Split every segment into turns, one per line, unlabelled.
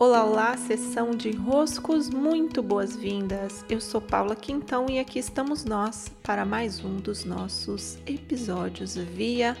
Olá, olá, sessão de roscos, muito boas-vindas. Eu sou Paula Quintão e aqui estamos nós para mais um dos nossos episódios via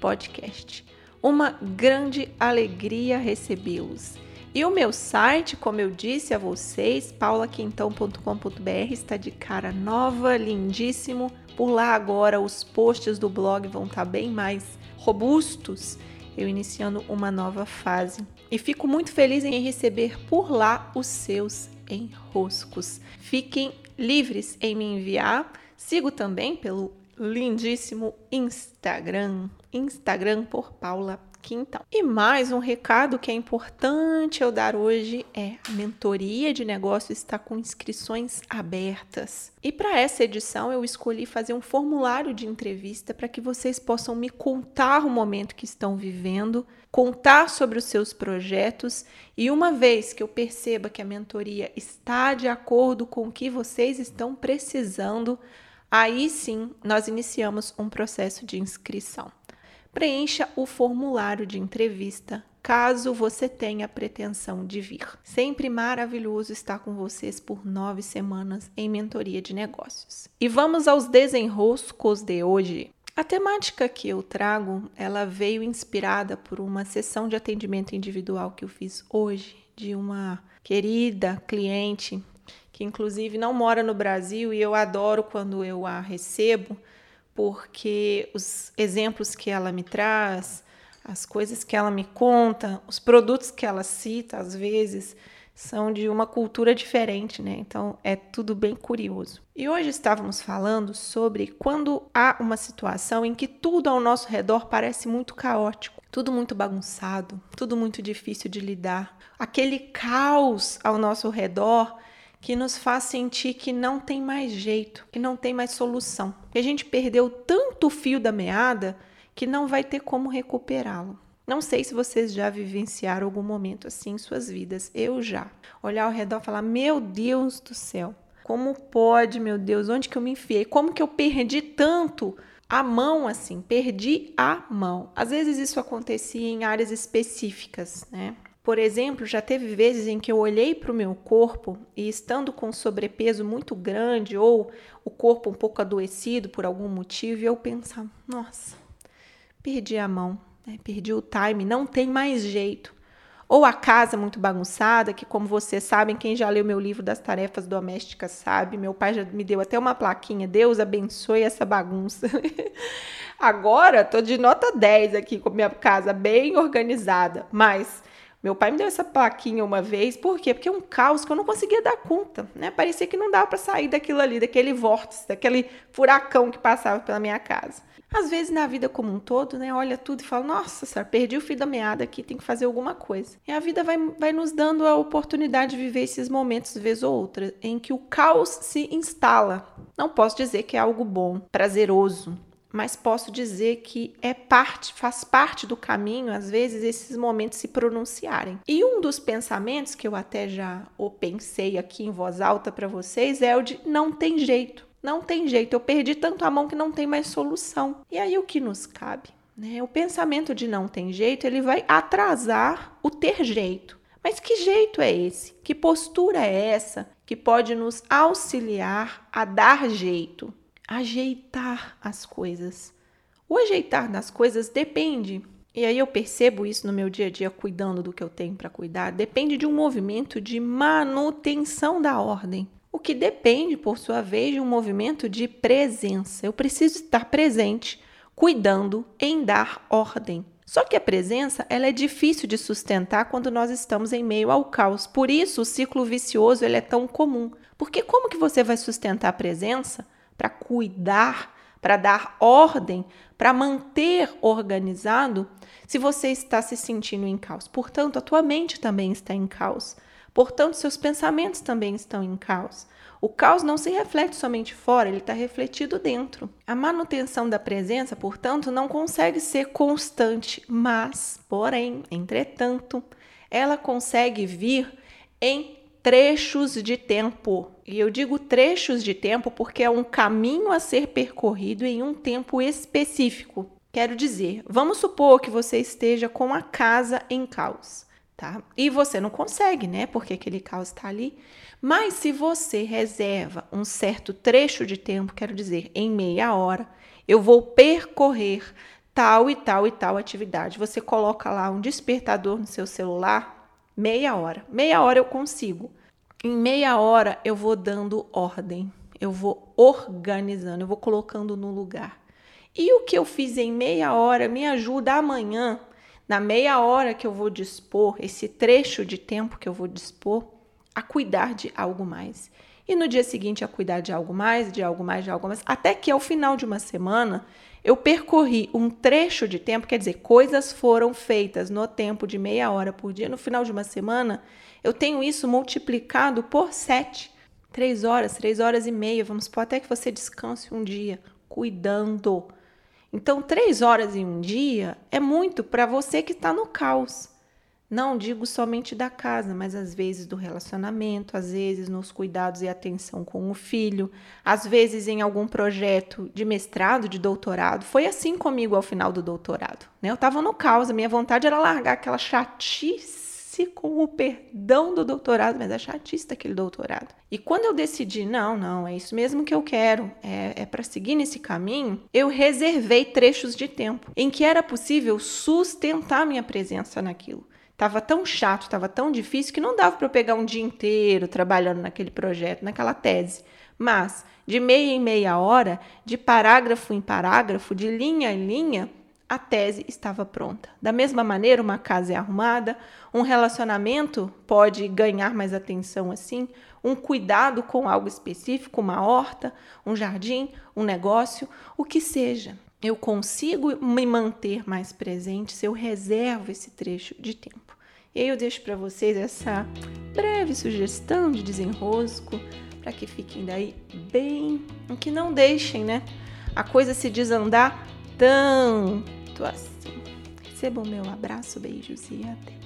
podcast. Uma grande alegria recebê-los. E o meu site, como eu disse a vocês, paulaquintão.com.br está de cara nova, lindíssimo. Por lá agora os posts do blog vão estar bem mais robustos eu iniciando uma nova fase. E fico muito feliz em receber por lá os seus enroscos. Fiquem livres em me enviar. Sigo também pelo lindíssimo Instagram, Instagram por Paula Quintão. E mais um recado que é importante eu dar hoje é a mentoria de negócio está com inscrições abertas. E para essa edição eu escolhi fazer um formulário de entrevista para que vocês possam me contar o momento que estão vivendo, contar sobre os seus projetos e uma vez que eu perceba que a mentoria está de acordo com o que vocês estão precisando, aí sim nós iniciamos um processo de inscrição preencha o formulário de entrevista caso você tenha pretensão de vir. Sempre maravilhoso estar com vocês por nove semanas em mentoria de negócios. E vamos aos desenroscos de hoje. A temática que eu trago, ela veio inspirada por uma sessão de atendimento individual que eu fiz hoje de uma querida cliente inclusive não mora no Brasil e eu adoro quando eu a recebo porque os exemplos que ela me traz, as coisas que ela me conta, os produtos que ela cita, às vezes, são de uma cultura diferente, né? Então é tudo bem curioso. E hoje estávamos falando sobre quando há uma situação em que tudo ao nosso redor parece muito caótico, tudo muito bagunçado, tudo muito difícil de lidar. Aquele caos ao nosso redor que nos faz sentir que não tem mais jeito, que não tem mais solução. Que a gente perdeu tanto o fio da meada que não vai ter como recuperá-lo. Não sei se vocês já vivenciaram algum momento assim em suas vidas. Eu já. Olhar ao redor e falar: Meu Deus do céu, como pode, meu Deus, onde que eu me enfiei? Como que eu perdi tanto a mão assim? Perdi a mão. Às vezes isso acontecia em áreas específicas, né? Por exemplo, já teve vezes em que eu olhei para o meu corpo e, estando com sobrepeso muito grande ou o corpo um pouco adoecido por algum motivo, eu pensava: nossa, perdi a mão, né? perdi o time, não tem mais jeito. Ou a casa muito bagunçada, que, como vocês sabem, quem já leu meu livro das tarefas domésticas sabe, meu pai já me deu até uma plaquinha: Deus abençoe essa bagunça. Agora, tô de nota 10 aqui com minha casa bem organizada, mas meu pai me deu essa plaquinha uma vez, por quê? Porque é um caos que eu não conseguia dar conta, né? Parecia que não dava para sair daquilo ali, daquele vórtice, daquele furacão que passava pela minha casa. Às vezes na vida como um todo, né, olha tudo e fala: "Nossa, senhora, perdi o fio da meada aqui, tem que fazer alguma coisa". E a vida vai, vai nos dando a oportunidade de viver esses momentos vez ou outra em que o caos se instala. Não posso dizer que é algo bom, prazeroso, mas posso dizer que é parte, faz parte do caminho, às vezes, esses momentos se pronunciarem. E um dos pensamentos que eu até já o pensei aqui em voz alta para vocês é o de não tem jeito. Não tem jeito, eu perdi tanto a mão que não tem mais solução. E aí o que nos cabe? Né? O pensamento de não tem jeito, ele vai atrasar o ter jeito. Mas que jeito é esse? Que postura é essa que pode nos auxiliar a dar jeito? Ajeitar as coisas. O ajeitar das coisas depende, e aí eu percebo isso no meu dia a dia, cuidando do que eu tenho para cuidar, depende de um movimento de manutenção da ordem. O que depende, por sua vez, de um movimento de presença. Eu preciso estar presente, cuidando em dar ordem. Só que a presença ela é difícil de sustentar quando nós estamos em meio ao caos. Por isso o ciclo vicioso ele é tão comum. Porque como que você vai sustentar a presença para cuidar, para dar ordem, para manter organizado, se você está se sentindo em caos. Portanto, a tua mente também está em caos. Portanto, seus pensamentos também estão em caos. O caos não se reflete somente fora, ele está refletido dentro. A manutenção da presença, portanto, não consegue ser constante, mas, porém, entretanto, ela consegue vir em trechos de tempo. E eu digo trechos de tempo porque é um caminho a ser percorrido em um tempo específico. Quero dizer, vamos supor que você esteja com a casa em caos. tá? E você não consegue, né? Porque aquele caos está ali. Mas se você reserva um certo trecho de tempo, quero dizer, em meia hora, eu vou percorrer tal e tal e tal atividade. Você coloca lá um despertador no seu celular, meia hora. Meia hora eu consigo. Em meia hora eu vou dando ordem, eu vou organizando, eu vou colocando no lugar. E o que eu fiz em meia hora me ajuda amanhã, na meia hora que eu vou dispor, esse trecho de tempo que eu vou dispor, a cuidar de algo mais. E no dia seguinte a cuidar de algo mais, de algo mais, de algo mais, até que ao final de uma semana eu percorri um trecho de tempo, quer dizer, coisas foram feitas no tempo de meia hora por dia. No final de uma semana, eu tenho isso multiplicado por sete. Três horas, três horas e meia. Vamos supor até que você descanse um dia, cuidando. Então, três horas em um dia é muito para você que está no caos. Não digo somente da casa, mas às vezes do relacionamento, às vezes nos cuidados e atenção com o filho, às vezes em algum projeto de mestrado, de doutorado. Foi assim comigo ao final do doutorado. Né? Eu estava no caos, a minha vontade era largar aquela chatice com o perdão do doutorado, mas a chatice daquele doutorado. E quando eu decidi, não, não, é isso mesmo que eu quero, é, é para seguir nesse caminho, eu reservei trechos de tempo em que era possível sustentar minha presença naquilo. Tava tão chato, tava tão difícil que não dava para eu pegar um dia inteiro trabalhando naquele projeto, naquela tese. Mas de meia em meia hora, de parágrafo em parágrafo, de linha em linha, a tese estava pronta. Da mesma maneira, uma casa é arrumada, um relacionamento pode ganhar mais atenção assim, um cuidado com algo específico, uma horta, um jardim, um negócio, o que seja eu consigo me manter mais presente se eu reservo esse trecho de tempo. E aí eu deixo para vocês essa breve sugestão de desenrosco para que fiquem daí bem, que não deixem, né, a coisa se desandar tanto assim. Recebam meu abraço, beijos e até.